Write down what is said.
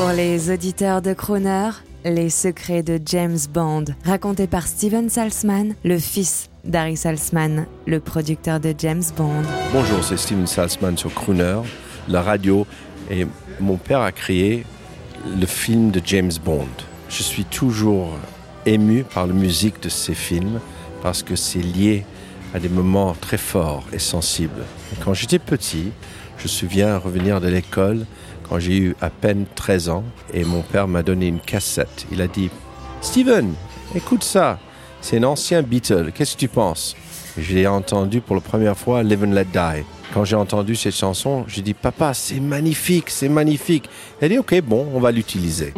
Pour les auditeurs de Crooner, les secrets de James Bond, racontés par Steven Salzman, le fils d'Harry Salzman, le producteur de James Bond. Bonjour, c'est Steven Salzman sur Crooner, la radio, et mon père a créé le film de James Bond. Je suis toujours ému par la musique de ces films parce que c'est lié à des moments très forts et sensibles. Quand j'étais petit, je me souviens revenir de l'école quand j'ai eu à peine 13 ans et mon père m'a donné une cassette. Il a dit Steven, écoute ça, c'est un ancien Beatle, qu'est-ce que tu penses? Je l'ai entendu pour la première fois Live and Let Die. Quand j'ai entendu cette chanson, j'ai dit Papa, c'est magnifique, c'est magnifique. Il a dit Ok, bon, on va l'utiliser.